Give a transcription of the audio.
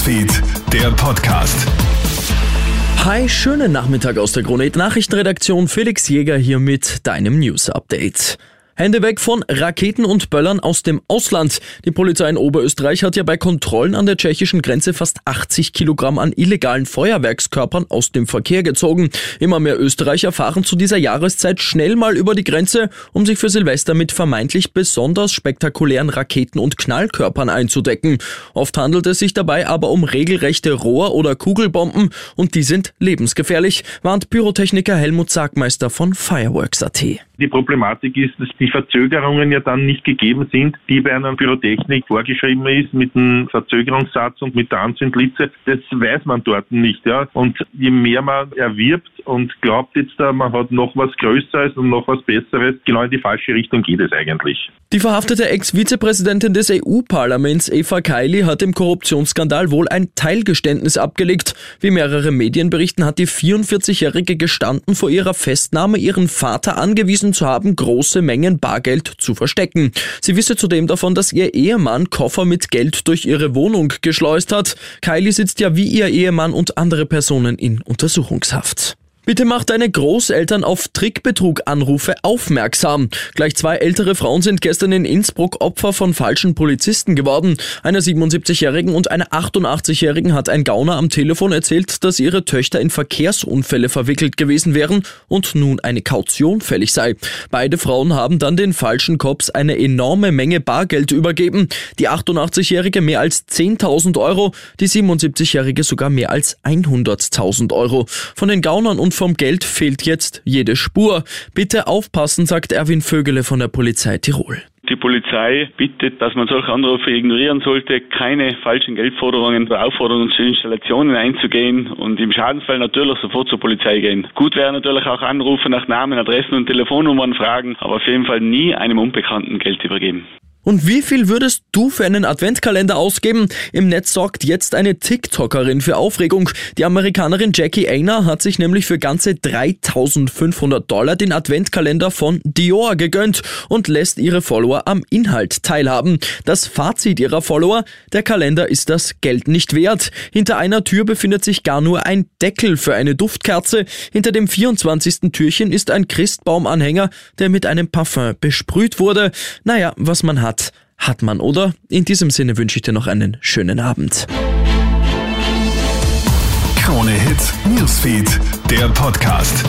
Newsfeed, der Podcast. Hi, schönen Nachmittag aus der Kronet Nachrichtenredaktion. Felix Jäger hier mit deinem News Update. Hände weg von Raketen und Böllern aus dem Ausland. Die Polizei in Oberösterreich hat ja bei Kontrollen an der tschechischen Grenze fast 80 Kilogramm an illegalen Feuerwerkskörpern aus dem Verkehr gezogen. Immer mehr Österreicher fahren zu dieser Jahreszeit schnell mal über die Grenze, um sich für Silvester mit vermeintlich besonders spektakulären Raketen und Knallkörpern einzudecken. Oft handelt es sich dabei aber um regelrechte Rohr- oder Kugelbomben und die sind lebensgefährlich, warnt Pyrotechniker Helmut Sagmeister von Fireworks.at. Die Problematik ist, dass die Verzögerungen ja dann nicht gegeben sind, die bei einer Pyrotechnik vorgeschrieben ist mit einem Verzögerungssatz und mit der Anzündlitze. Das weiß man dort nicht. Ja. Und je mehr man erwirbt und glaubt jetzt, da, man hat noch was Größeres und noch was Besseres, genau in die falsche Richtung geht es eigentlich. Die verhaftete Ex-Vizepräsidentin des EU-Parlaments Eva Kaili hat im Korruptionsskandal wohl ein Teilgeständnis abgelegt. Wie mehrere Medien berichten, hat die 44-Jährige gestanden, vor ihrer Festnahme ihren Vater angewiesen zu haben, große Mengen Bargeld zu verstecken. Sie wisse zudem davon, dass ihr Ehemann Koffer mit Geld durch ihre Wohnung geschleust hat. Kylie sitzt ja wie ihr Ehemann und andere Personen in Untersuchungshaft. Bitte macht deine Großeltern auf Trickbetrug-Anrufe aufmerksam. Gleich zwei ältere Frauen sind gestern in Innsbruck Opfer von falschen Polizisten geworden. Einer 77-Jährigen und einer 88-Jährigen hat ein Gauner am Telefon erzählt, dass ihre Töchter in Verkehrsunfälle verwickelt gewesen wären und nun eine Kaution fällig sei. Beide Frauen haben dann den falschen Cops eine enorme Menge Bargeld übergeben. Die 88-Jährige mehr als 10.000 Euro, die 77-Jährige sogar mehr als 100.000 Euro. Von den Gaunern und und vom Geld fehlt jetzt jede Spur. Bitte aufpassen, sagt Erwin Vögele von der Polizei Tirol. Die Polizei bittet, dass man solche Anrufe ignorieren sollte, keine falschen Geldforderungen oder Aufforderungen zu Installationen einzugehen und im Schadensfall natürlich sofort zur Polizei gehen. Gut wäre natürlich auch Anrufe nach Namen, Adressen und Telefonnummern fragen, aber auf jeden Fall nie einem Unbekannten Geld übergeben. Und wie viel würdest du für einen Adventkalender ausgeben? Im Netz sorgt jetzt eine TikTokerin für Aufregung. Die Amerikanerin Jackie Aina hat sich nämlich für ganze 3500 Dollar den Adventkalender von Dior gegönnt und lässt ihre Follower am Inhalt teilhaben. Das Fazit ihrer Follower, der Kalender ist das Geld nicht wert. Hinter einer Tür befindet sich gar nur ein Deckel für eine Duftkerze. Hinter dem 24. Türchen ist ein Christbaumanhänger, der mit einem Parfum besprüht wurde. Naja, was man hat hat, hat man, oder? In diesem Sinne wünsche ich dir noch einen schönen Abend. Krone Hits, Newsfeed, der Podcast.